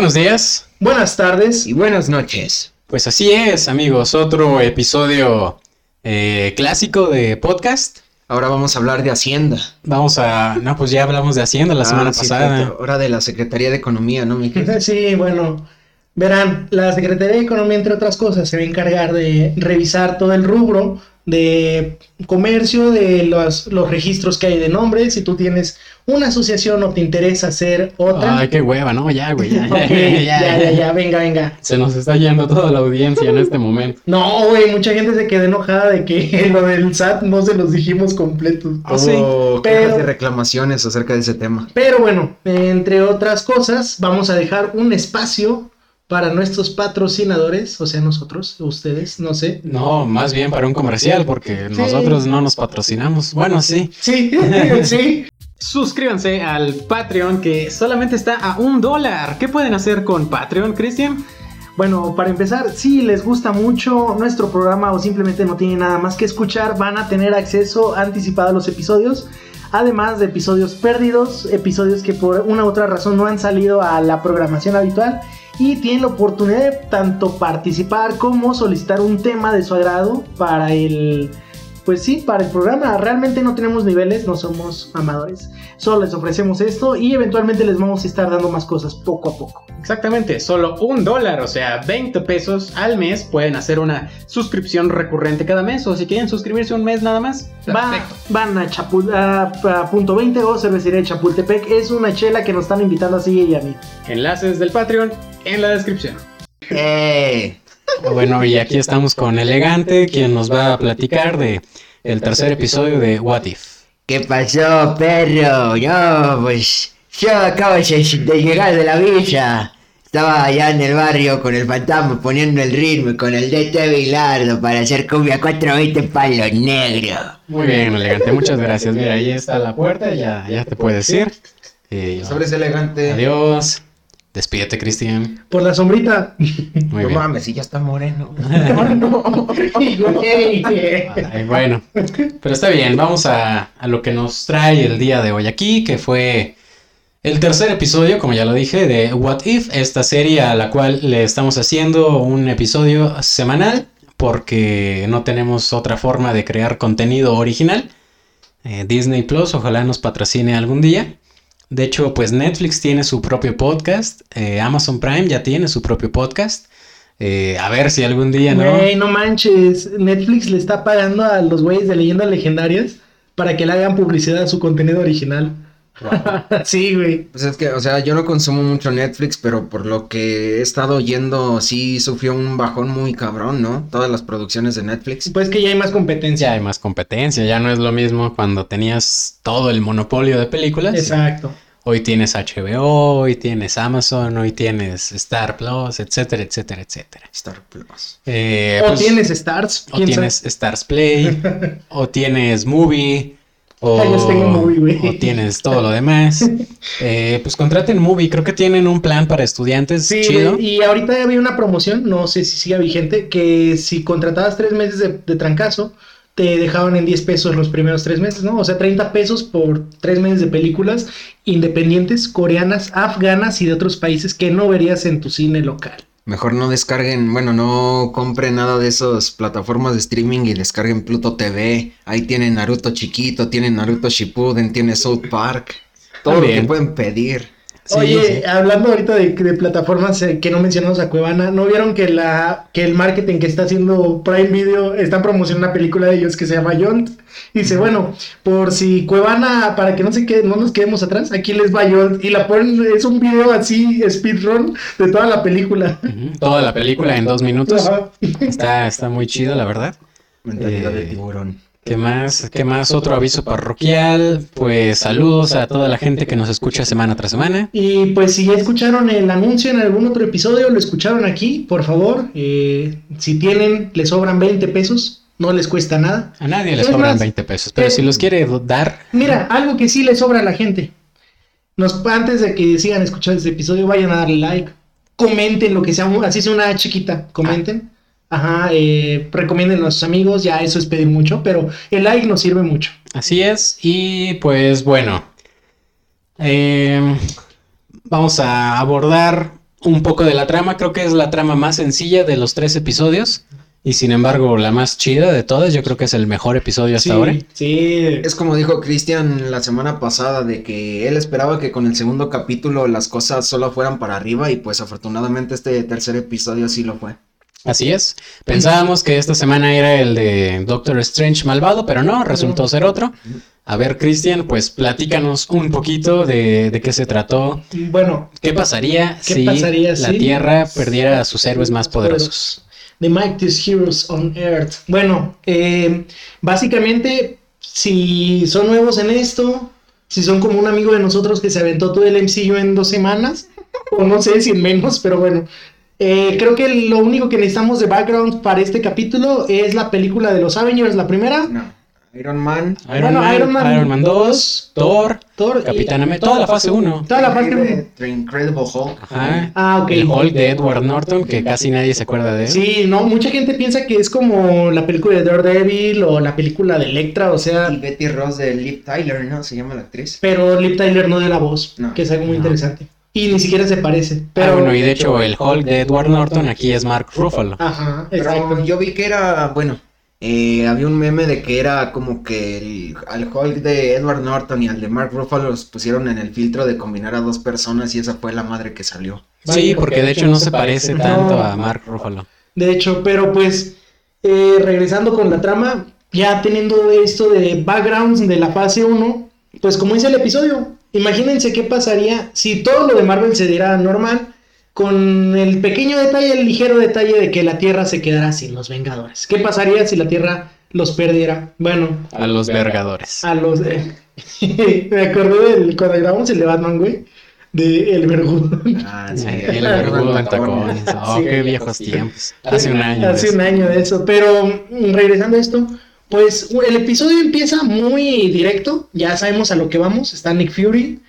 Buenos días. Buenas tardes. Y buenas noches. Pues así es, amigos, otro episodio eh, clásico de podcast. Ahora vamos a hablar de Hacienda. Vamos a... No, pues ya hablamos de Hacienda la Ah, semana sí, pasada. Ahora de la Secretaría de Economía, ¿no, Miguel? Sí, bueno, verán, la Secretaría de Economía, entre otras cosas, se va a encargar de revisar todo el rubro de comercio, de los, los registros que hay de nombres. Si tú tienes una asociación o te interesa hacer otra. Ay, qué hueva, ¿no? Ya, güey. Ya, ya, ya, ya, venga, venga. Se nos está yendo toda la audiencia en este momento. No, güey, mucha gente se quedó enojada de que lo del SAT no se los dijimos completos. Ah, sí. Pero- de reclamaciones acerca de ese tema. Pero bueno, entre otras cosas, vamos a dejar un espacio para nuestros patrocinadores, o sea, nosotros, ustedes, no sé. No, más bien para un comercial, porque Sí. nosotros no nos patrocinamos. Bueno, sí. Sí, sí. Suscríbanse al Patreon que solamente está a un dólar. ¿Qué pueden hacer con Patreon, Cristian? Bueno, para empezar, si les gusta mucho nuestro programa o simplemente no tienen nada más que escuchar, van a tener acceso anticipado a los episodios. Además de episodios perdidos, episodios que por una u otra razón no han salido a la programación habitual y tienen la oportunidad de tanto participar como solicitar un tema de su agrado para el pues sí, para el programa. Realmente no tenemos niveles, no somos amadores. Solo les ofrecemos esto y eventualmente les vamos a estar dando más cosas poco a poco. Exactamente, solo un dólar, o sea, 20 pesos al mes. Pueden hacer una suscripción recurrente cada mes, o si quieren suscribirse un mes nada más. Va- van a, Chapul- a- a punto 20 o cervecería de Chapultepec. Es una chela que nos están invitando así y a mí. Enlaces del Patreon en la descripción. ¡Eh! Bueno, y aquí estamos con Elegante, quien nos va a platicar de el tercer episodio de What If. ¿Qué pasó, perro? No, pues yo acabo de llegar de la villa. Estaba allá en el barrio con el fantasma poniendo el ritmo y con el DT Bilardo para hacer cumbia 420 palo negro. Muy bien, Elegante, muchas gracias. Mira, ahí está la puerta, ya, ya te puedes ir. Eh, Sobres elegante. adiós. Despídete, Cristian. Por la sombrita. Muy No bien. mames, si ya está moreno. Ay, bueno, pero está bien, vamos a, a lo que nos trae el día de hoy aquí, que fue el tercer episodio, como ya lo dije, de What If, esta serie a la cual le estamos haciendo un episodio semanal, porque no tenemos otra forma de crear contenido original. Eh, Disney Plus, ojalá nos patrocine algún día. De hecho, pues Netflix tiene su propio podcast, eh, Amazon Prime ya tiene su propio podcast. Eh, a ver si algún día, ¿no? No manches. Netflix le está pagando a los güeyes de leyendas legendarias para que le hagan publicidad a su contenido original. Sí, güey. Pues es que, o sea, yo no consumo mucho Netflix, pero por lo que he estado oyendo, sí sufrió un bajón muy cabrón, ¿no? Todas las producciones de Netflix. Pues que ya hay más competencia. Ya hay más competencia, ya no es lo mismo cuando tenías todo el monopolio de películas. Exacto. Hoy tienes HBO, hoy tienes Amazon, hoy tienes Star Plus, etcétera, etcétera, etcétera. Star Plus. Eh, o pues, tienes Stars. o tienes Stars Play, o tienes Movie, o, yo tengo Movie, güey. o tienes todo lo demás. Eh, pues contraten Movie, creo que tienen un plan para estudiantes Sí, chido. y ahorita había una promoción, no sé si siga vigente, que si contratabas tres meses de, de trancazo, te dejaban en 10 pesos los primeros tres meses, ¿no? O sea, 30 pesos por tres meses de películas independientes, coreanas, afganas y de otros países que no verías en tu cine local. Mejor no descarguen, bueno, no compren nada de esas plataformas de streaming y descarguen Pluto TV. Ahí tienen Naruto chiquito, tienen Naruto Shippuden, tiene South Park. Todo lo que pueden pedir. Sí, Oye, sí. hablando ahorita de, de plataformas eh, que no mencionamos a Cuevana, ¿no vieron que la que el marketing que está haciendo Prime Video están promocionando una película de ellos que se llama Yont? Dice, bueno, por si Cuevana, para que no se quede, no nos quedemos atrás, aquí les va. Y la ponen, es un video así, speedrun, de toda la película. Toda la película en dos minutos. Ajá. Está, está muy chido, la verdad. Mentalidad de Eh, tiburón. ¿Qué más? ¿Qué más? Otro aviso parroquial. Pues saludos a toda la gente que nos escucha semana tras semana. Y pues si ya escucharon el anuncio en algún otro episodio, lo escucharon aquí, por favor, eh, si tienen, les sobran 20 pesos, no les cuesta nada. A nadie le Es sobran más, 20 pesos, pero eh, si los quiere dar, Mira, algo que sí le sobra a la gente. Nos, antes de que sigan escuchando este episodio, vayan a darle like. Comenten lo que sea, así sea una chiquita, comenten. Ajá, eh, recomienden a sus amigos, ya eso es pedir mucho, pero el like nos sirve mucho. así es. Y pues bueno, eh, vamos a abordar un poco de la trama. Creo que es la trama más sencilla de los tres episodios. Y sin embargo, la más chida de todas. Yo creo que es el mejor episodio hasta sí, ahora. Sí, Es como dijo Cristian la semana pasada, de que él esperaba que con el segundo capítulo las cosas solo fueran para arriba y pues afortunadamente este tercer episodio sí lo fue. Así es. Pensábamos que esta semana era el de Doctor Strange malvado, pero no, resultó ser otro. A ver, Cristian, pues platícanos un poquito de, de qué se trató. bueno, ¿Qué pasaría ¿Qué si pasaría la Tierra perdiera a sus héroes más poderosos? The Mightiest Heroes on Earth. Bueno, eh, básicamente, si son nuevos en esto, si son como un amigo de nosotros que se aventó todo el MCU en dos semanas, o no sé si en menos, pero bueno. Eh, creo que lo único que necesitamos de background para este capítulo es la película de los Avengers, la primera. No. Iron Man. Iron, Bueno, Man, Iron Man Iron Man 2, Thor, Thor Capitán América, toda la fase 1. Toda la parte The- The Incredible Hulk. Ajá. Ah, ok. El Hulk de Edward Norton, que casi nadie se acuerda de él. Sí, no, mucha gente piensa que es como la película de Daredevil o la película de Electra, o sea, Y Betty Ross de Liv Tyler, ¿no? Se llama la actriz. pero Liv Tyler no dio la voz, No. que es algo muy No. interesante. Y ni siquiera se parece. Pero Pero bueno, y de hecho el Hulk de Edward Norton aquí es Mark Ruffalo. Ajá, Pero exacto. yo vi que era, bueno, eh, había un meme de que era como que el, al Hulk de Edward Norton y al de Mark Ruffalo los pusieron en el filtro de combinar a dos personas y esa fue la madre que salió. Sí, porque de hecho no se parece No. tanto a Mark Ruffalo. De hecho, pero pues eh, regresando con la trama, ya teniendo esto de backgrounds de la fase 1, pues como dice el episodio, imagínense qué pasaría si todo lo de Marvel se diera normal, con el pequeño detalle, el ligero detalle de que la Tierra se quedara sin los Vengadores. ¿Qué pasaría si la Tierra los perdiera? Bueno, A los vergadores. a los... me acordé del, cuando grabamos el de Batman, güey, de El Vergudo. Ah, Eh, el vergudo en tacones. Oh, Sí. qué viejos tiempos. Hace un año. Hace un año de eso. Pero mm, regresando a esto, pues el episodio empieza muy directo. Ya sabemos a lo que vamos. Está Nick Fury,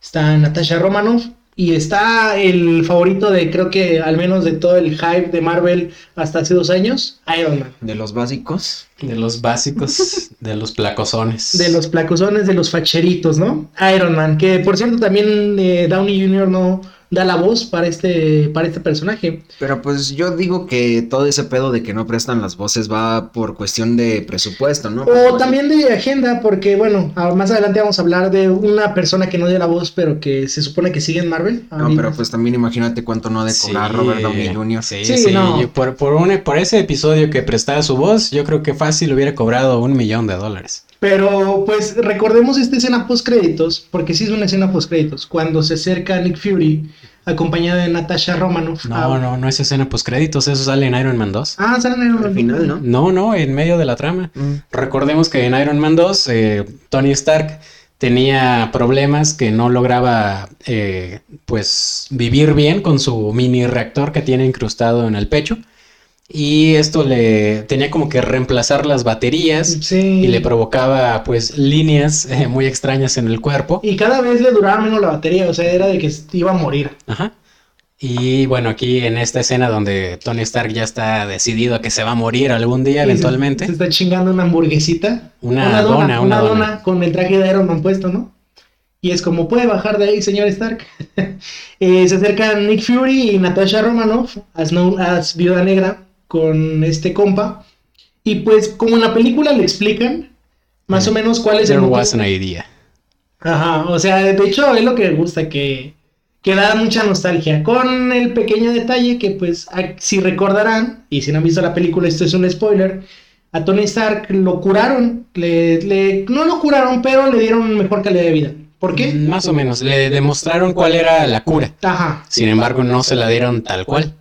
está Natasha Romanoff y está el favorito de creo que al menos de todo el hype de Marvel hasta hace dos años, Iron Man. De los básicos. De los básicos, de los placosones. De los placosones, de los facheritos, ¿no? Iron Man, que por cierto también eh, Downey Jr. no da la voz para este, para este personaje. Pero pues yo digo que todo ese pedo de que no prestan las voces va por cuestión de presupuesto, ¿no? O también de agenda, porque bueno, más adelante vamos a hablar de una persona que no dio la voz, pero que se supone que sigue en Marvel. No, pero pues también imagínate cuánto no ha de Sí, cobrar Robert Downey Jr. Sí, Sí, sí. no. por, por, un- por ese episodio que prestaba su voz, yo creo que fácil hubiera cobrado un millón de dólares. Pero pues recordemos esta escena post créditos, porque sí es una escena post créditos, cuando se acerca Nick Fury acompañado de Natasha Romanoff. No, a- no, no es escena post créditos, eso sale en Iron Man 2. Ah, salen en Al final, ¿no? No, no, en medio de la trama. Mm. Recordemos que en Iron Man 2, eh, Tony Stark tenía problemas que no lograba, eh, pues, vivir bien con su mini reactor que tiene incrustado en el pecho. Y esto le tenía como que reemplazar las baterías Sí. y le provocaba, pues, líneas eh, muy extrañas en el cuerpo. Y cada vez le duraba menos la batería, o sea, era de que iba a morir. Ajá. Y bueno, aquí en esta escena donde Tony Stark ya está decidido a que se va a morir algún día eventualmente. Se, está chingando una hamburguesita. Una dona, una dona. con el traje de Iron Man puesto, ¿no? Y es como, puede bajar de ahí, señor Stark. Eh, se acercan Nick Fury y Natasha Romanoff, as known as Viuda Negra, con este compa. Y pues, como en la película le explican, más o menos cuál es el There motivo- was an idea. Ajá, o sea, de hecho es lo que me gusta, que, que da mucha nostalgia. Con el pequeño detalle que, pues, si recordarán, y si no han visto la película, esto es un spoiler, a Tony Stark lo curaron, le, le- no lo curaron, pero le dieron mejor calidad de vida. ¿Por qué? Más o menos. Le demostraron cuál era la cura. Ajá, Sin embargo, no se la dieron tal cual.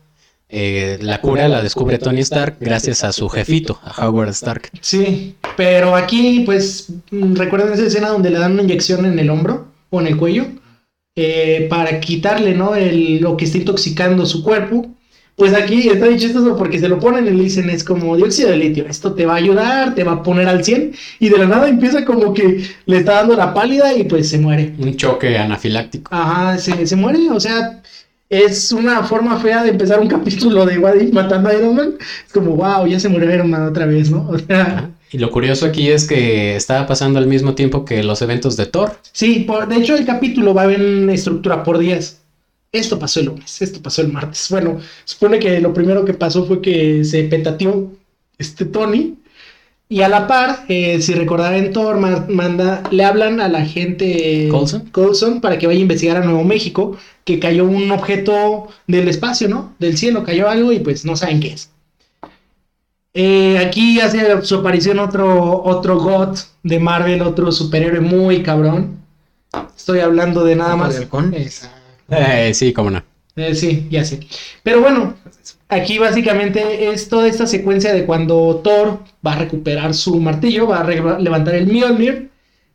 Eh, la cura la descubre Tony Stark gracias a su jefito, a Howard Stark. sí, pero aquí, pues, mm, recuerden esa escena donde le dan una inyección en el hombro o en el cuello eh, para quitarle, ¿no? El, lo que está intoxicando su cuerpo. Pues aquí está bien chistoso porque se lo ponen y le dicen es como dióxido de litio, esto te va a ayudar, te va a poner al 100 y de la nada empieza como que le está dando la pálida y pues se muere. Un choque anafiláctico. Ajá, se, se muere, o sea, es una forma fea de empezar un capítulo de What If matando a Iron Man. Es como, wow, ya se murió Iron Man otra vez, ¿no? O sea, Y lo curioso aquí es que estaba pasando al mismo tiempo que los eventos de Thor. sí, por, de hecho el capítulo va en estructura por días. Esto pasó el lunes, esto pasó el martes. Bueno, supone que lo primero que pasó fue que se petateó este Tony. Y a la par, eh, si recordarán en Thor, ma- manda, le hablan a la gente ¿Coulson? Coulson para que vaya a investigar a Nuevo México, que cayó un objeto del espacio, ¿no? Del cielo, cayó algo y pues no saben qué es. Eh, aquí hace su aparición otro, otro God de Marvel, otro superhéroe muy cabrón. Estoy hablando de nada ¿Ojo más. de halcón? Exacto. Eh, sí, cómo no. Eh, sí, ya sé. Pero bueno, aquí básicamente es toda esta secuencia de cuando Thor va a recuperar su martillo, va a re- levantar el Mjolnir.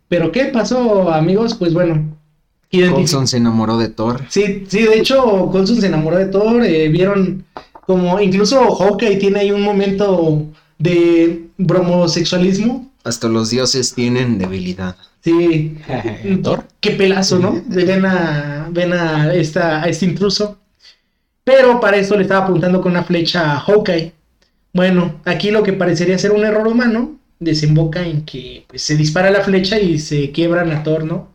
Pero ¿qué pasó, amigos? Pues bueno, Coulson se enamoró de Thor. Sí, sí, de hecho, Coulson se enamoró de Thor. eh, vieron como incluso Hawkeye tiene ahí un momento de bromosexualismo. Hasta los dioses tienen debilidad. Sí, Thor. Qué pelazo, ¿no? Ven a, ven a, esta, a este intruso. Pero para esto le estaba apuntando con una flecha a Hawkeye. Bueno, aquí lo que parecería ser un error humano desemboca en que pues, se dispara la flecha y se quiebran a Thor, ¿no?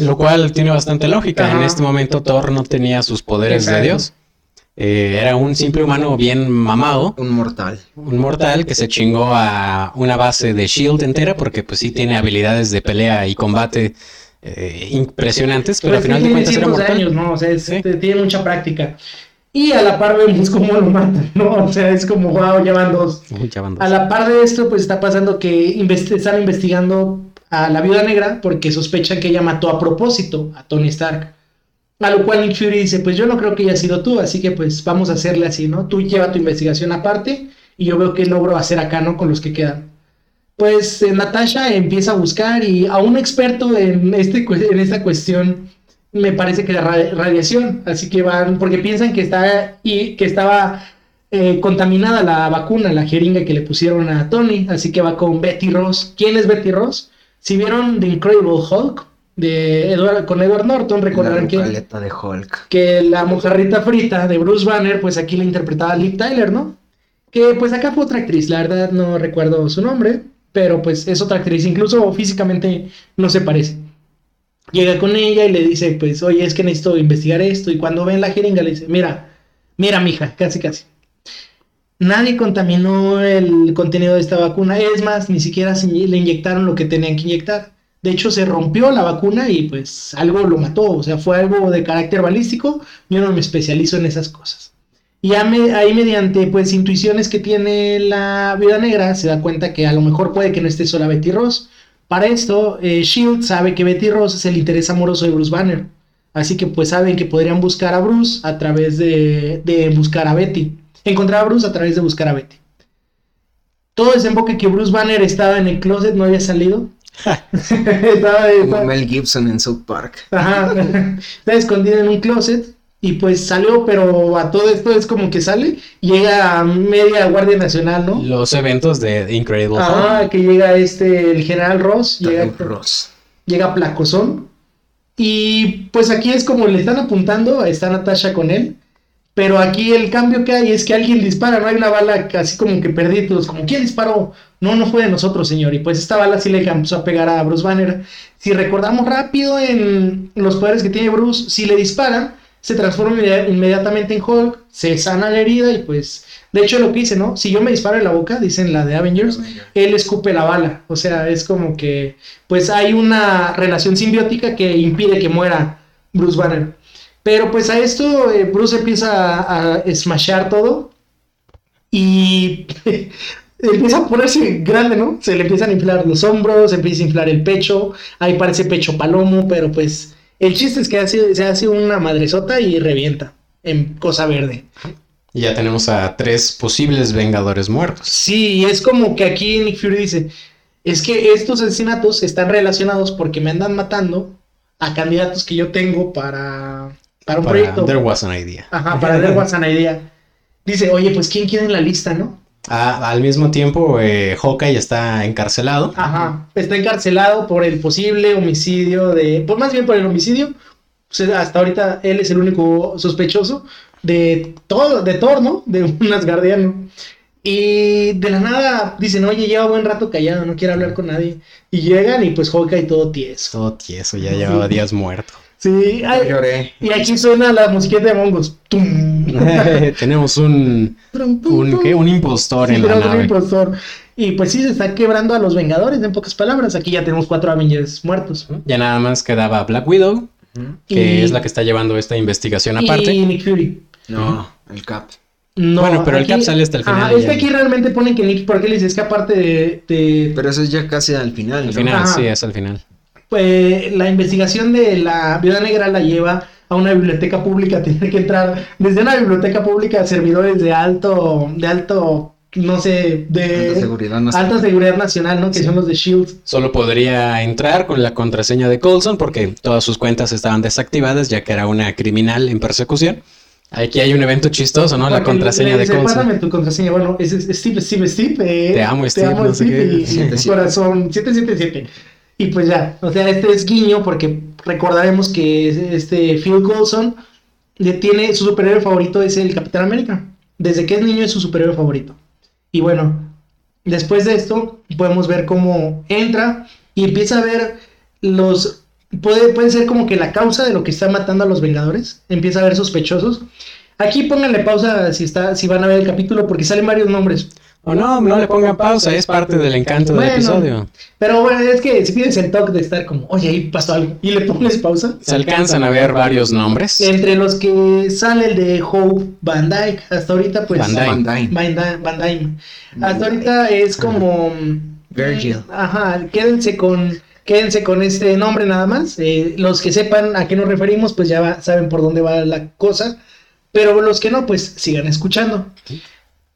Lo cual tiene bastante lógica. En este momento Thor no tenía sus poderes Exacto. de Dios. Eh, era un simple humano bien mamado, Un mortal. un mortal que se chingó a una base de Shield entera porque pues sí tiene habilidades de pelea y combate eh, impresionantes, pero al final de cuentas era mortal. años, ¿no? O sea, es- Sí. te- tiene mucha práctica. Y a la par vemos cómo lo matan, ¿no? O sea, es como, wow, ya van dos. Uy, ya van dos. A la par de esto, pues está pasando que invest- están investigando a la viuda negra porque sospechan que ella mató a propósito a Tony Stark. A lo cual Nick Fury dice, pues yo no creo que haya sido tú, así que pues vamos a hacerle así, ¿no? Tú lleva tu investigación aparte y yo veo qué logro hacer acá, ¿no? Con los que quedan. Pues eh, Natasha empieza a buscar y a un experto en, este, en esta cuestión me parece que de ra- radiación, así que van, porque piensan que, está, y, que estaba eh, contaminada la vacuna, la jeringa que le pusieron a Tony, así que va con Betty Ross. ¿Quién es Betty Ross? Si vieron The Incredible Hulk de Edward, con Edward Norton, recordarán que, vocaleta de Hulk. que la mojarrita frita de Bruce Banner, pues aquí la interpretaba Liv Tyler, ¿no? Que pues acá fue otra actriz, la verdad no recuerdo su nombre, pero pues es otra actriz, incluso físicamente no se parece. Llega con ella y le dice, pues, oye, es que necesito investigar esto. Y cuando ven la jeringa le dice, mira, mira, mija, casi, casi. Nadie contaminó el contenido de esta vacuna. Es más, ni siquiera se le inyectaron lo que tenían que inyectar. De hecho, se rompió la vacuna y pues algo lo mató. O sea, fue algo de carácter balístico. Yo no me especializo en esas cosas. Y ahí mediante pues intuiciones que tiene la vida negra, se da cuenta que a lo mejor puede que no esté sola Betty Ross. Para esto, eh, Shield sabe que Betty Ross es el interés amoroso de Bruce Banner. Así que pues saben que podrían buscar a Bruce a través de, de buscar a Betty. Encontrar a Bruce a través de buscar a Betty. Todo desemboca que Bruce Banner estaba en el closet, no había salido. estaba, Como estaba- Mel Gibson en South Park. Ajá. Está escondido en un closet y pues salió, pero a todo esto es como que sale, llega a media Guardia Nacional, ¿no? Los eventos de Incredible. Ajá, que llega este, el general Ross, llega, Doug Ross. llega Placozón. Y pues aquí es como le están apuntando, está Natasha con él. Pero aquí el cambio que hay es que alguien dispara, no hay una bala así como que perdidos, como ¿quién disparó? No, no fue de nosotros, señor. Y pues esta bala sí le empezó a pegar a Bruce Banner. Si recordamos rápido en los poderes que tiene Bruce, si le disparan, se transforma inmedi- inmediatamente en Hulk, se sana la herida y pues, de hecho lo que dice, ¿no? Si yo me disparo en la boca, dicen la de Avengers, él escupe la bala. O sea, es como que, pues hay una relación simbiótica que impide que muera Bruce Banner. Pero pues a esto eh, Bruce empieza a, a smashar todo y empieza a ponerse grande, ¿no? Se le empiezan a inflar los hombros, se empieza a inflar el pecho, ahí parece pecho palomo, pero pues el chiste es que hace- se hace una madresota y revienta en cosa verde. Y ya tenemos a tres posibles Vengadores muertos. Sí, y es como que aquí Nick Fury dice, es que estos asesinatos están relacionados porque me andan matando a candidatos que yo tengo para, para un Para proyecto. There Was an Idea. Ajá, para ver what's an idea. Dice, oye, pues ¿quién quiere en la lista, no? Ah, al mismo tiempo, eh, Hawkeye está encarcelado. Ajá, está encarcelado por el posible homicidio de, pues más bien por el homicidio. Hasta ahorita él es el único sospechoso de todo, de Thor, ¿no? De un asgardiano. Y de la nada dicen, oye, lleva buen rato callado, no quiere hablar con nadie. Y llegan y pues Hawkeye todo tieso. Todo tieso, ya llevaba días muerto. Sí, Yo ay, lloré. y aquí suena la musiquita de Mongos. Tum. Tenemos un, un, ¿qué? un impostor Sí, en la tenemos un nave. impostor. Y pues sí, se está quebrando a los Vengadores, en pocas palabras. Aquí ya tenemos cuatro Avengers muertos. Ya nada más quedaba Black Widow, que Y- es la que está llevando esta investigación aparte. Y Nick Fury. No, el Cap. No, Bueno, pero el Cap sale hasta el final Ajá, es que aquí realmente ponen que Nick, porque les es que aparte de, de- Pero eso es ya casi al final, Al ¿no? final, Ajá. sí, es al final. Pues, la investigación de la Viuda Negra la lleva a una biblioteca pública, tiene que entrar desde una biblioteca pública a servidores de alto, de alto, no sé, de Alta seguridad nacional. alta seguridad nacional, ¿no? Que son los de Shield. Solo podría entrar con la contraseña de Coulson porque todas sus cuentas estaban desactivadas ya que era una criminal en persecución. Aquí hay un evento chistoso, ¿no? La contraseña le de dice, Coulson. Pásame tu contraseña. Bueno, es, es Steve, Steve, Steve. eh, Te amo, Steve, no sé qué. y- Siete, siete. corazón, 777. Y pues ya, o sea, este es guiño porque recordaremos que este Phil Coulson tiene su superhéroe favorito es el Capitán América. Desde que es niño es su superhéroe favorito. Y bueno, después de esto podemos ver cómo entra y empieza a ver los puede, puede ser como que la causa de lo que está matando a los Vengadores. Empieza a ver sospechosos. Aquí pónganle pausa si está si van a ver el capítulo porque salen varios nombres. O no, no le pongan pausa, es parte del encanto del episodio. Pero bueno, es que si pides el toque de estar como, oye, ahí pasó algo, y le pones pausa. Se alcanzan a ver varios nombres. Entre los que sale el de Hope Van Dyke, hasta ahorita pues... Van Dyke. Van Dyne. Van Dyne. Hasta ahorita es como... Virgil. Ajá, quédense con... Quédense con este nombre nada más. Eh, los que sepan a qué nos referimos, pues ya va- saben por dónde va la cosa. Pero los que no, pues sigan escuchando.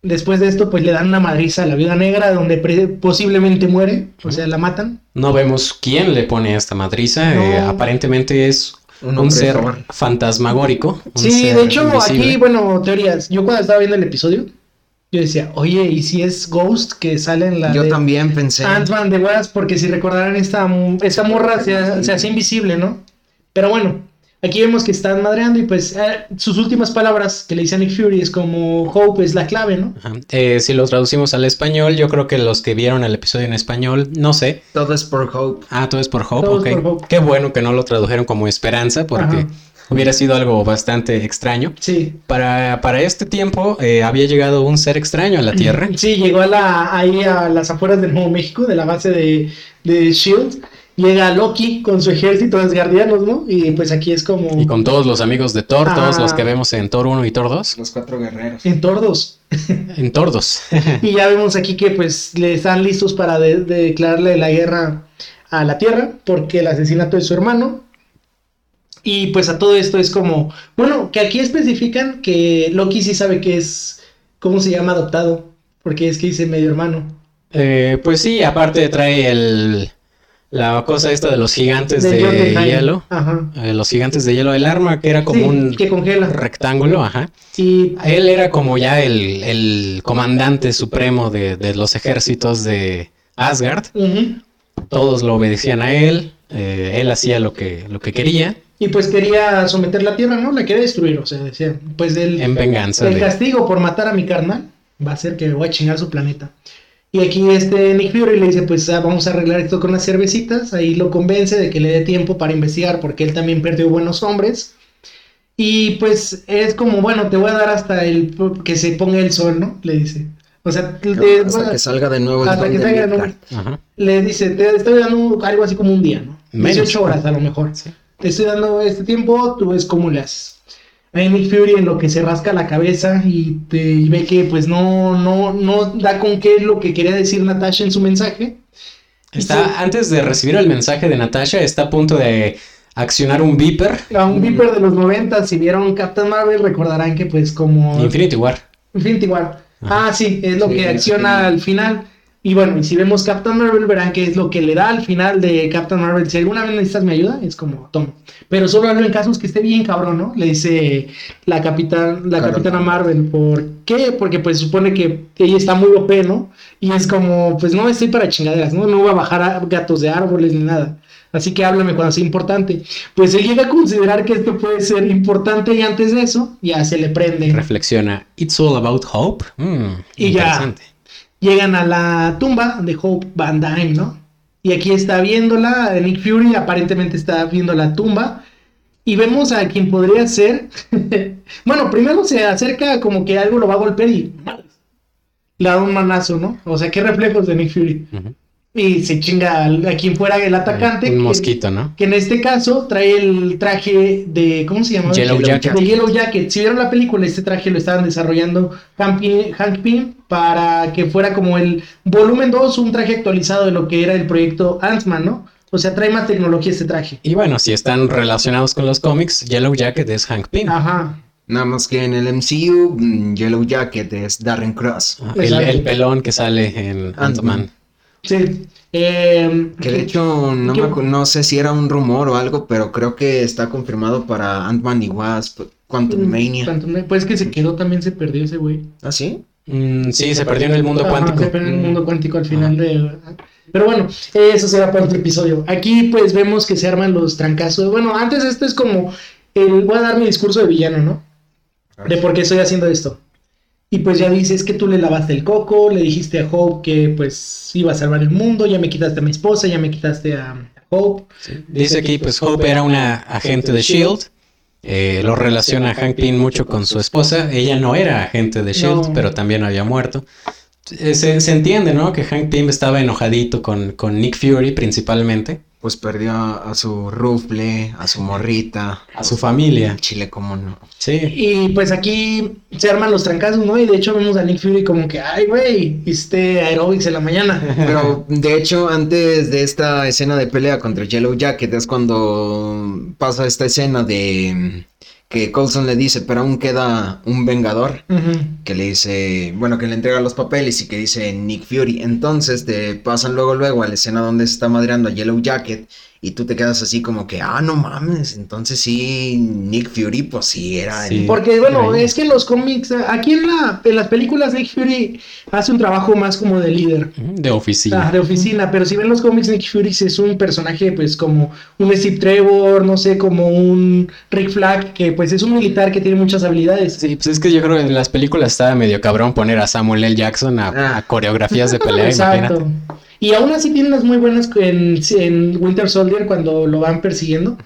Después de esto, pues le dan una madriza a la viuda negra, donde posiblemente muere, o sea, la matan. No vemos quién le pone esta madriza. No. eh, aparentemente es Un un, ser fantasmagórico. un Sí, ser de hecho, invisible. aquí, bueno, teorías. Yo cuando estaba viendo el episodio, yo decía, oye, ¿y si es Ghost que sale en la Yo de también pensé. Ant-Man de Wasp? Porque si recordarán, esta, esta morra se, se hace invisible, ¿no? Pero bueno, aquí vemos que están madreando y pues eh, sus últimas palabras que le dice a Nick Fury es como Hope es la clave, ¿no? Eh, si lo traducimos al español, yo creo que los que vieron el episodio en español, no sé. Todo es por Hope. Ah, todo es por Hope, Todo ok. por Hope. Qué bueno que no lo tradujeron como esperanza, porque Ajá. hubiera sido algo bastante extraño. Sí. Para, para este tiempo eh, había llegado un ser extraño a la Tierra. Sí, llegó a la, ahí a las afueras de Nuevo México, de la base de, de Shield. Llega Loki con su ejército de guardianos, ¿no? Y pues aquí es como... Y con todos los amigos de Thor, todos Ah. los que vemos en Thor 1 y Thor 2. Los cuatro guerreros. En tordos. En Thor 2. Y ya vemos aquí que pues le están listos para de- de declararle la guerra a la Tierra porque el asesinato de su hermano. Y pues a todo esto es como, bueno, que aquí especifican que Loki sí sabe que es, ¿cómo se llama? Adoptado. Porque es que dice medio hermano. Eh, pues sí, aparte trae el, la cosa esta de los gigantes de, hielo. Ajá. Eh, los gigantes de hielo, el arma que era como Sí, un que congela. rectángulo, ajá. Y Él era como ya el, el comandante supremo de, de los ejércitos de Asgard. Todos lo obedecían a él. eh, él hacía lo que, lo que quería Y pues quería someter la Tierra, ¿no? La quería destruir, o sea, decía, pues del... en venganza El de... castigo por matar a mi carnal va a ser que me voy a chingar su planeta. Y aquí este Nick Fury le dice, pues ah, vamos a arreglar esto con unas cervecitas. Ahí lo convence de que le dé tiempo para investigar porque él también perdió buenos hombres. Y pues es como, bueno, te voy a dar hasta el que se ponga el sol, ¿no? Le dice. O sea, te- Hasta que salga de nuevo el hasta que salga de nuevo. Ajá. le dice, te estoy dando algo así como un día, ¿no? Menos. 18 horas a lo mejor. Sí. Te estoy dando este tiempo, tú ves cómo le haces. Ahí Nick Fury en lo que se rasca la cabeza y, te- y ve que pues no, no, no da con qué es lo que quería decir Natasha en su mensaje. Está, antes de recibir el mensaje de Natasha, está a punto de accionar un beeper. A un Viper de los 90, si vieron Captain Marvel, recordarán que pues como... Infinity War. Infinity War. Ajá. Ah, sí, es lo Sí, que acciona al final. Y bueno, y si vemos Captain Marvel, verán que es lo que le da al final de Captain Marvel. Si alguna vez necesitas mi ayuda, es como, toma. Pero solo hablo en casos que esté bien cabrón, ¿no? Le dice la capitán, la Claro. capitana Marvel. ¿Por qué? Porque pues supone que ella está muy OP, ¿no? Y es como, pues no estoy para chingaderas, ¿no? No voy a bajar a gatos de árboles ni nada. Así que háblame cuando sea importante. Pues él llega a considerar que esto puede ser importante y antes de eso, ya se le prende. Reflexiona. It's all about hope. Mm, Y ya. Llegan a la tumba de Hope Van Dyne, ¿no? Y aquí está viéndola, Nick Fury aparentemente está viendo la tumba Y vemos a quien podría ser. bueno, primero se acerca como que algo lo va a golpear y. Le da un manazo, ¿no? O sea, qué reflejos de Nick Fury. Y se chinga a quien fuera el atacante. Un que- mosquito, ¿no? Que en este caso trae el traje de. ¿Cómo se llama? Yellow Jacket. De Yellow Jacket. Si vieron la película, este traje lo estaban desarrollando Hank Pym, Hank Pym para que fuera como el volumen 2, un traje actualizado de lo que era el proyecto Ant-Man, ¿no? O sea, trae más tecnología este traje. Y bueno, si están relacionados con los cómics, Yellow Jacket es Hank Pym. Ajá. Nada más que en el MCU, mm, Yellow Jacket es Darren Cross. Ajá, El, pelón que sale en Ant-Man. Sí. Eh, Que de hecho, no, me no sé si era un rumor o algo, pero creo que está confirmado para Ant-Man y Wasp, Quantum Mania. Quantum Mania. Pues que se quedó, también se perdió ese güey. ¿Ah, sí? Mm, sí, se perdió en el mundo Ajá, cuántico. Se perdió en el Mm. mundo cuántico al final de... Pero bueno, eso será para otro episodio. Aquí pues vemos que se arman los trancazos. Bueno, antes esto es como... El, voy a dar mi discurso de villano, ¿no? De por qué estoy haciendo esto. Y pues ya dices que tú le lavaste el coco, le dijiste a Hope que pues iba a salvar el mundo, ya me quitaste a mi esposa, ya me quitaste a Hope. Dice aquí, pues Hope era una agente de Shield. Eh, lo relaciona a Hank Pym mucho con su esposa. Ella no era agente de Shield, No. pero también había muerto. Eh, se, se entiende, ¿no? Que Hank Pym estaba enojadito con, con Nick Fury principalmente, Pues perdió a, a su rufle, a su morrita, a su familia. chile, como no. Sí. Y pues aquí se arman los trancazos, ¿no? Y de hecho vemos a Nick Fury como que, ay, güey, hiciste aerobics en la mañana. Pero de hecho, antes de esta escena de pelea contra Yellow Jacket es cuando pasa esta escena de que Coulson le dice, pero aún queda un vengador. Que le dice, bueno, que le entrega los papeles y que dice Nick Fury. Entonces te pasan luego, luego a la escena donde se está madreando a Yellow Jacket y tú te quedas así como que, ah, no mames, entonces sí, Nick Fury, pues sí, era Sí. el... Porque bueno, Ahí. es que en los cómics, aquí en, la, en las películas Nick Fury hace un trabajo más como de líder. De oficina. Ah, de oficina, pero si ven los cómics, Nick Fury es un personaje, pues como un Steve Trevor, no sé, como un Rick Flag, que pues es un militar que tiene muchas habilidades. Sí, pues es que yo creo que en las películas estaba medio cabrón poner a Samuel L. Jackson a, Ah. a coreografías de pelea, Exacto. imagínate. Y aún así tiene unas muy buenas en, en Winter Soldier cuando lo van persiguiendo.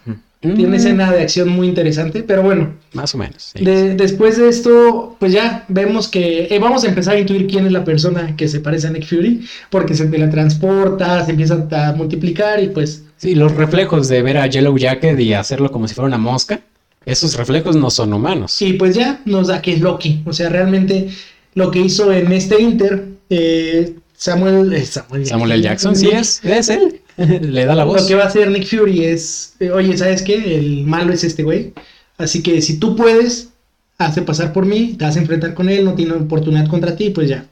Tiene una Mm, escena de acción muy interesante, pero bueno, Más o menos. sí. de- después de esto, pues ya vemos que eh, vamos a empezar a intuir quién es la persona que se parece a Nick Fury, porque se teletransporta, se empieza a multiplicar y pues Sí, los reflejos de ver a Yellow Jacket y hacerlo como si fuera una mosca, esos reflejos no son humanos. Y pues ya nos da que es Loki. O sea, realmente lo que hizo en este Inter, eh, Samuel, eh, Samuel, Samuel L. Jackson, sí es, es él. Le da la voz. Lo que va a hacer Nick Fury es, eh, oye, ¿sabes qué? El malo es este güey. Así que si tú puedes, hace pasar por mí, te vas a enfrentar con él, no tiene oportunidad contra ti, pues ya.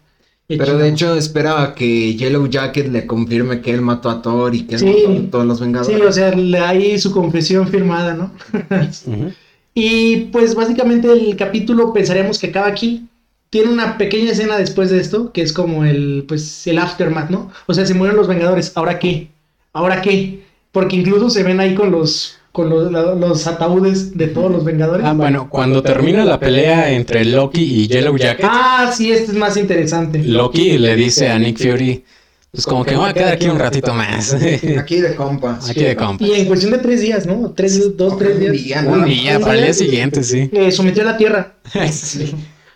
Pero de hecho espera a que Yellow Jacket le confirme que él mató a Thor y que él Sí. mató a todos los Vengadores. Sí, o sea, le- ahí su confesión firmada, ¿no? Y pues básicamente el capítulo pensaríamos que acaba aquí. Tiene una pequeña escena después de esto, que es como el, pues, el aftermath, ¿no? O sea, se mueren los Vengadores, ¿ahora qué? ¿Ahora qué? Porque incluso se ven ahí con los, con los, ataúdes de todos los Vengadores. Ah, bueno, cuando termina la pelea entre Loki y Yellow Jacket, Ah, sí, este es más interesante. Loki le dice a Nick Fury, pues como que voy a quedar aquí un ratito más. Aquí de compas. Aquí de compa. Y en cuestión de tres días, ¿no? Tres, dos, tres Un días. día, Un día, para el día siguiente, sí. Eh, sometió a la Tierra. Sí.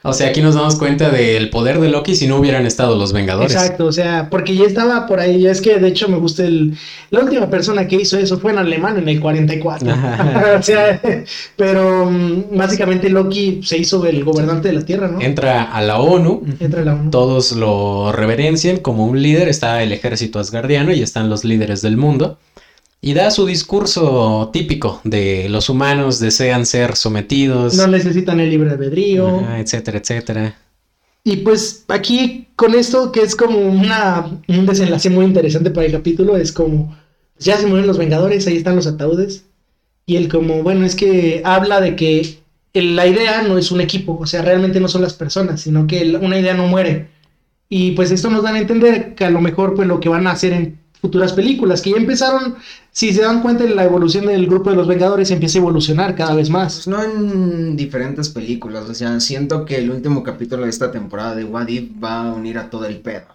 O sea, aquí nos damos cuenta del poder de Loki si no hubieran estado los Vengadores. Exacto, o sea, porque ya estaba por ahí, es que de hecho me gusta el... La última persona que hizo eso fue en alemán en el 44. o sea, pero mm, básicamente Loki se hizo el gobernante de la Tierra, ¿no? Entra a la ONU, Entra la ONU. todos lo reverencian como un líder, está el ejército asgardiano y están los líderes del mundo. Y da su discurso típico de los humanos desean ser sometidos, No necesitan el libre albedrío. ajá, etcétera, etcétera. Y pues aquí con esto que es como una, un desenlace muy interesante para el capítulo, es como, ya se mueren los Vengadores, ahí están los ataúdes. Y él como, bueno, es que habla de que la idea no es un equipo, o sea, realmente no son las personas, sino que una idea no muere. Y pues esto nos dan a entender que a lo mejor pues lo que van a hacer en futuras películas, que ya empezaron, si se dan cuenta la evolución del grupo de los Vengadores, empieza a evolucionar cada vez más. Pues no en diferentes películas, o sea, siento que el último capítulo de esta temporada de What If va a unir a todo el pedo.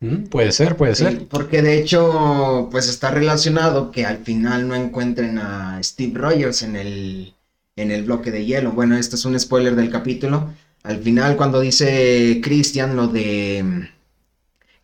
Mm, Puede ser, puede Sí, ser. porque de hecho, pues está relacionado que al final no encuentren a Steve Rogers en el, en el bloque de hielo. Bueno, esto es un spoiler del capítulo. Al final, cuando dice Christian lo de mm,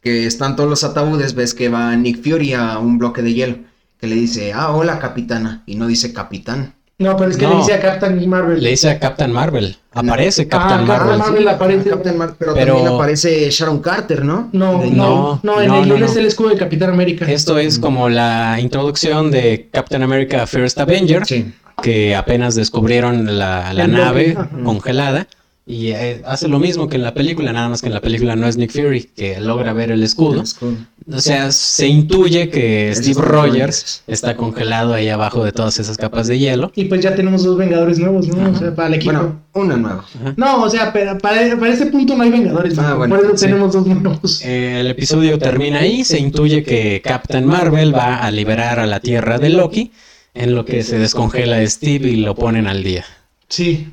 que están todos los ataúdes, ves que va Nick Fury a un bloque de hielo. Que le dice, ah, hola capitana. Y no dice capitán. No, pero es que No. le dice a Captain Marvel. Le dice a Captain Marvel. Aparece Ah, Captain Captain Marvel. Marvel aparece. Captain Mar- pero, Pero- también aparece Sharon Carter, ¿no? No, De- no, No, no, en no, el no, es el escudo de Capitán América. Esto es como la introducción de Captain America First Avenger, Sí. que apenas descubrieron la, nave ajá. congelada. Y eh, hace lo mismo que en la película, nada más que en la película no es Nick Fury, que logra ver el escudo. Escudo. O sea, se intuye que Steve Rogers está congelado ahí abajo de todas esas capas de hielo. Y pues ya tenemos dos Vengadores nuevos, ¿no? O sea, para el equipo. Bueno, uno nuevo. no, o sea, pero para, para este punto no hay Vengadores. Ah, ¿no? bueno, por eso sí. tenemos dos nuevos. Eh, El episodio termina ahí, se intuye que Captain Marvel va a liberar a la Tierra de Loki, en lo que se descongela Steve y lo ponen al día. Sí.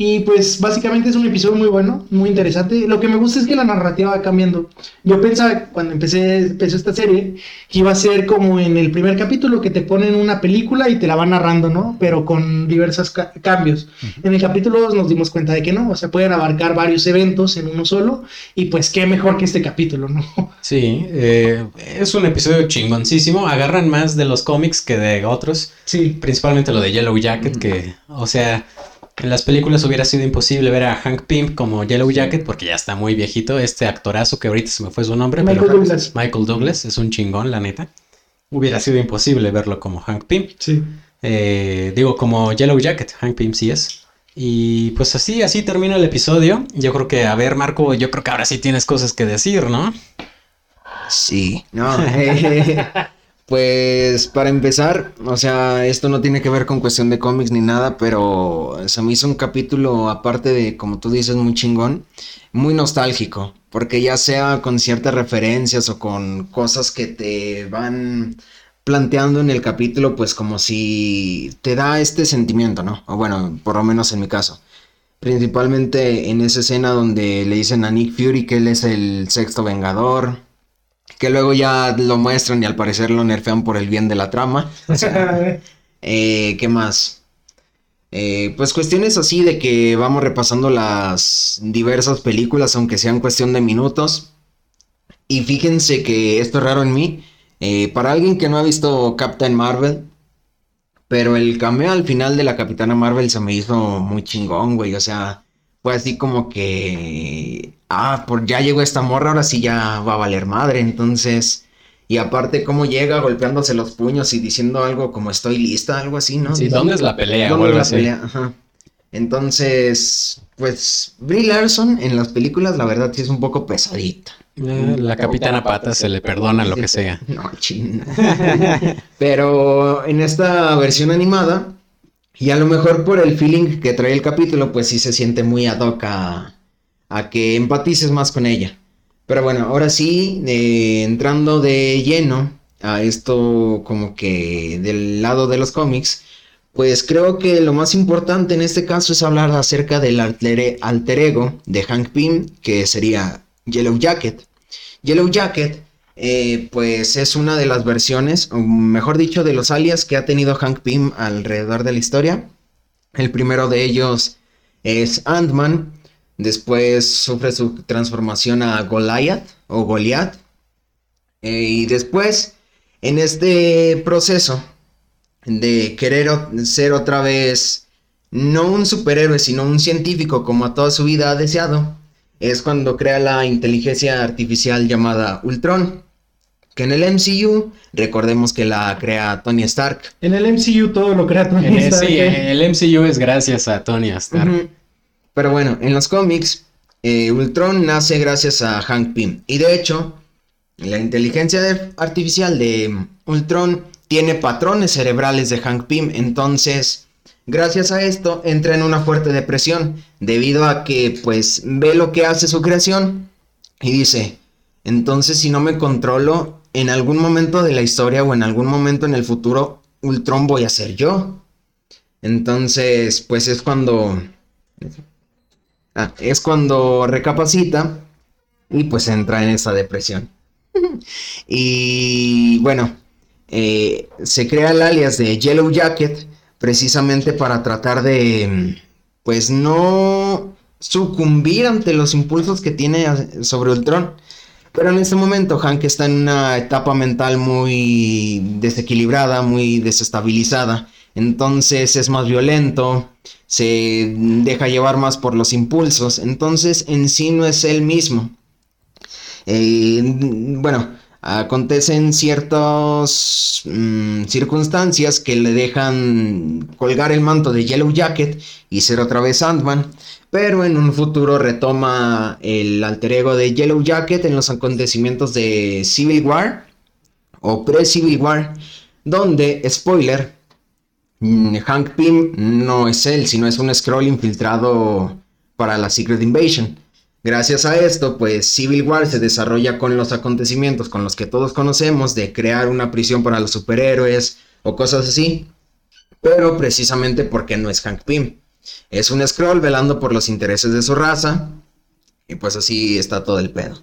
Y pues básicamente es un episodio muy bueno, muy interesante. Lo que me gusta es que la narrativa va cambiando. Yo pensaba cuando empecé empezó esta serie que iba a ser como en el primer capítulo que te ponen una película y te la van narrando, ¿no? Pero con diversos ca- cambios. En el capítulo 2 nos dimos cuenta de que no, o sea, pueden abarcar varios eventos en uno solo y pues qué mejor que este capítulo, ¿no? Sí, eh, es un episodio chingoncísimo. Agarran más de los cómics que de otros, Sí. principalmente lo de Yellow Jacket, que, o sea, en las películas hubiera sido imposible ver a Hank Pym como Yellow Jacket porque ya está muy viejito. Este actorazo que ahorita se me fue su nombre, Michael pero Douglas. Michael Douglas es un chingón, la neta. Hubiera sido imposible verlo como Hank Pym. Sí. Eh, digo, como Yellow Jacket, Hank Pym sí es. Y pues así, así termina el episodio. Yo creo que, a ver, Marco, yo creo que ahora sí tienes cosas que decir, ¿no? Sí, no. Pues para empezar, o sea, esto no tiene que ver con cuestión de cómics ni nada, pero se me hizo un capítulo, aparte de, como tú dices, muy chingón, muy nostálgico, porque ya sea con ciertas referencias o con cosas que te van planteando en el capítulo, pues como si te da este sentimiento, ¿no? O bueno, por lo menos en mi caso. Principalmente en esa escena donde le dicen a Nick Fury que él es el sexto vengador, que luego ya lo muestran y al parecer lo nerfean por el bien de la trama. Eh, ¿Qué más? Eh, pues cuestiones así de que vamos repasando las diversas películas, aunque sean cuestión de minutos. Y fíjense que esto es raro en mí. eh, para alguien que no ha visto Captain Marvel, pero el cameo al final de la Capitana Marvel se me hizo muy chingón, güey. O sea, fue así como que. Ah, por ya llegó esta morra, ahora sí ya va a valer madre. Entonces. Y aparte, cómo llega golpeándose los puños y diciendo algo como estoy lista, algo así, ¿no? Sí, ¿dónde es la pelea? ¿Dónde es la así. pelea? Ajá. Entonces, pues, Brie Larson en las películas, la verdad, sí es un poco pesadita. Eh, La capitana Pata se le perdona lo que sea. No, china. Pero en esta versión animada, y a lo mejor por el feeling que trae el capítulo, pues sí se siente muy ad hoc a, que empatices más con ella. Pero bueno, ahora sí, eh, entrando de lleno a esto como que del lado de los cómics, pues creo que lo más importante en este caso es hablar acerca del alter, alter ego de Hank Pym, que sería Yellow Jacket. Yellow Jacket, eh, pues es una de las versiones, o mejor dicho, de los alias que ha tenido Hank Pym alrededor de la historia. El primero de ellos es Ant-Man, después sufre su transformación a Goliath o Goliath, eh, y después, en este proceso de querer ser otra vez no un superhéroe, sino un científico como a toda su vida ha deseado, es cuando crea la inteligencia artificial llamada Ultron. Que en el MCU, recordemos que la crea Tony Stark. En el MCU todo lo crea Tony Stark, sí, ¿eh? el MCU es gracias a Tony Stark. Pero bueno, en los cómics, eh, Ultron nace gracias a Hank Pym. Y de hecho, la inteligencia de- artificial de Ultron tiene patrones cerebrales de Hank Pym. Entonces, gracias a esto, entra en una fuerte depresión. Debido a que, pues, ve lo que hace su creación. Y dice, entonces si no me controlo, en algún momento de la historia o en algún momento en el futuro, Ultron voy a ser yo. Entonces, pues es cuando... Ah, es cuando recapacita y pues entra en esa depresión. y bueno, eh, se crea el alias de Yellow Jacket precisamente para tratar de, pues no sucumbir ante los impulsos que tiene sobre Ultron. Pero en este momento Hank está en una etapa mental muy desequilibrada, muy desestabilizada. Entonces es más violento, se deja llevar más por los impulsos. Entonces en sí no es él mismo. Eh, bueno, acontecen ciertas mm, circunstancias que le dejan colgar el manto de Yellow Jacket y ser otra vez Ant-Man. Pero en un futuro retoma el alter ego de Yellow Jacket en los acontecimientos de Civil War o pre-Civil War, donde, spoiler, mm, Hank Pym no es él, sino es un scroll infiltrado para la Secret Invasion. Gracias a esto, pues Civil War se desarrolla con los acontecimientos con los que todos conocemos de crear una prisión para los superhéroes o cosas así, pero precisamente porque no es Hank Pym. Es un scroll velando por los intereses de su raza y pues así está todo el pedo.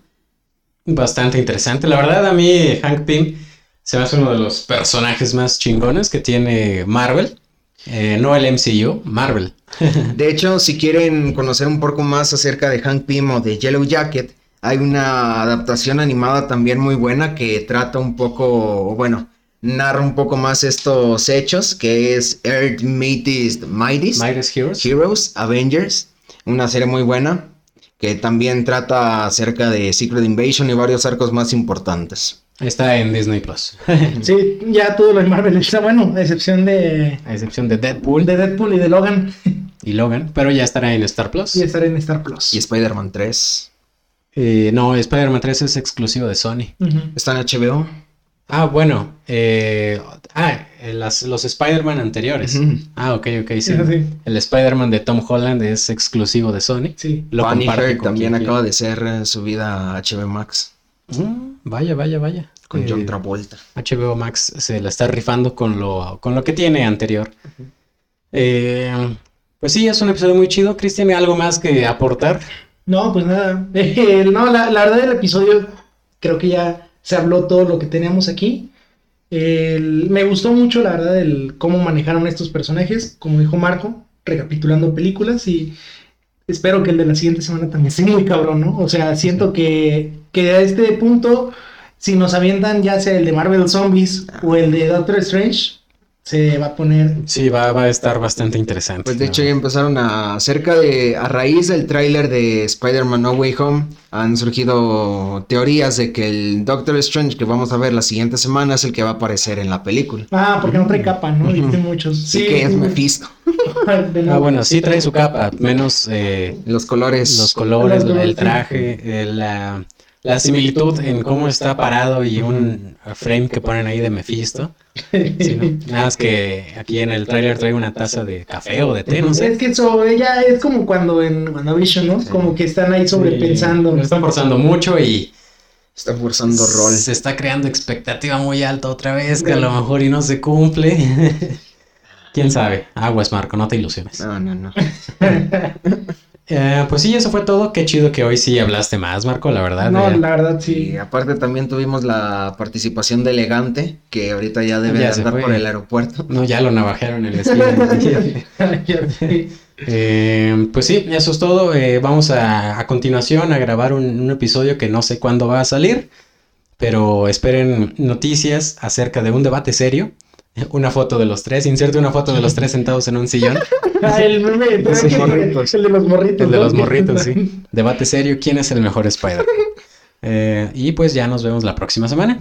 Bastante interesante. La verdad, a mí Hank Pym se me hace uno de los personajes más chingones que tiene Marvel. Eh, no el MCU, Marvel. De hecho, si quieren conocer un poco más acerca de Hank Pym o de Yellow Jacket, hay una adaptación animada también muy buena que trata un poco, bueno, narra un poco más estos hechos, que es Earth Mightiest Mightiest Mightiest Heroes. Heroes Avengers, una serie muy buena que también trata acerca de Secret Invasion y varios arcos más importantes. Está en Disney Plus. Sí, ya todo lo de Marvel está bueno, a excepción de, A excepción de Deadpool de Deadpool y de Logan. y Logan, pero ya estará en Star Plus. Y estar en Star Plus. Y Spider-Man 3 Eh, no, Spider-Man 3 es exclusivo de Sony. Está en HBO. Ah, bueno. eh, ah, eh, las- los Spider-Man anteriores. Ah, ok, ok, sí. El Spider-Man de Tom Holland es exclusivo de Sony. Sí. Lo comparte Punisher con también quien acaba de ser eh, subida a HBO Max Mm, vaya, vaya, vaya. con Eh, John Travolta. HBO Max se la está rifando con lo, con lo que tiene anterior. Eh, pues sí, es un episodio muy chido. Cristian, ¿algo más que aportar? No, pues nada. Eh, no, la, la verdad del episodio creo que ya se habló todo lo que teníamos aquí. El- me gustó mucho, la verdad, el cómo manejaron estos personajes, como dijo Marco, recapitulando películas y espero que el de la siguiente semana también esté muy cabrón, ¿no? O sea, siento que, que a este punto, si nos avientan ya sea el de Marvel Zombies o el de Doctor Strange, se va a poner... Sí, va, va a estar bastante interesante. Pues de hecho ya empezaron a cerca de a raíz del tráiler de Spider-Man No Way Home han surgido teorías de que el Doctor Strange que vamos a ver la siguiente semana es el que va a aparecer en la película. Ah, porque no trae capa, ¿no? Dicen muchos. Sí, que es Mephisto. Ah, bueno, sí trae su capa, menos eh, Los colores. los colores, Los el traje, eh, la, la similitud en cómo está parado y un frame que ponen ahí de Mephisto. Sí, ¿no? Nada más que aquí en el tráiler trae una taza de café o de té, no sé. Es que eso, ella es como cuando en WandaVision, ¿no? Como que están ahí sobrepensando. Lo están forzando mucho y Está forzando rol. se está creando expectativa muy alta otra vez, que a lo mejor y no se cumple. ¿Quién sabe? Aguas, Marco, no te ilusiones. No, no, no. Eh, pues sí, eso fue todo. Qué chido que hoy sí hablaste más, Marco, la verdad. No, eh. la verdad Y sí. aparte también tuvimos la participación de Elegante, que ahorita ya debe Ya de andar fue. por el aeropuerto. No, ya lo navajearon en la esquina. Eh, pues sí, eso es todo. Eh, vamos a, a continuación a grabar un, un episodio que no sé cuándo va a salir, pero esperen noticias acerca de un debate serio. Una foto de los tres, inserte una foto de los tres sentados en un sillón. Ah, el meme, el, el de los morritos. El de ¿no? los morritos, sí. Debate serio, ¿quién es el mejor Spider? Eh, y pues ya nos vemos la próxima semana.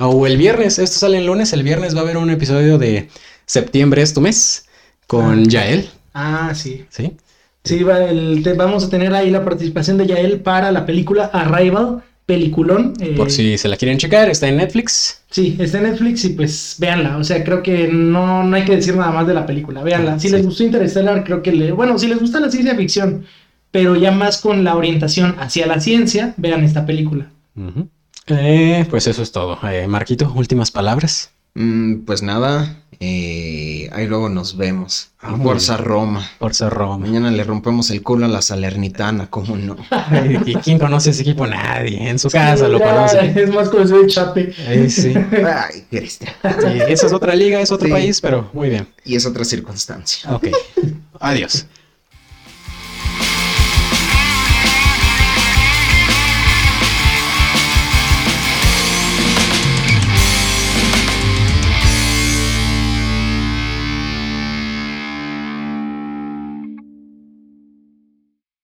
O el viernes, esto sale el lunes, el viernes va a haber un episodio de septiembre es tu mes con Yael, Ah, sí. ¿sí? Sí, va el- te- vamos a tener ahí la participación de Yael para la película Arrival, peliculón. eh, Por si se la quieren checar, está en Netflix. Sí, está en Netflix y pues véanla. O sea, creo que no, no hay que decir nada más de la película. Véanla. Si Sí. les gustó Interstellar, creo que le. Bueno, si les gusta la ciencia ficción, pero ya más con la orientación hacia la ciencia, vean esta película. Eh, pues eso es todo. Eh, Marquito, últimas palabras. Mm, pues nada, Eh, ahí luego nos vemos. Ah, Forza Roma. Forza Roma. Mañana le rompemos el culo a la Salernitana, ¿cómo no? ¿Y quién conoce ese equipo? Nadie. En su casa lo conoce. Es más conocido el Chape. Ahí sí. Ay, Cristian. Sí, Esa es otra liga, es otro Sí. país, pero muy bien. Y es otra circunstancia. Ok. Adiós.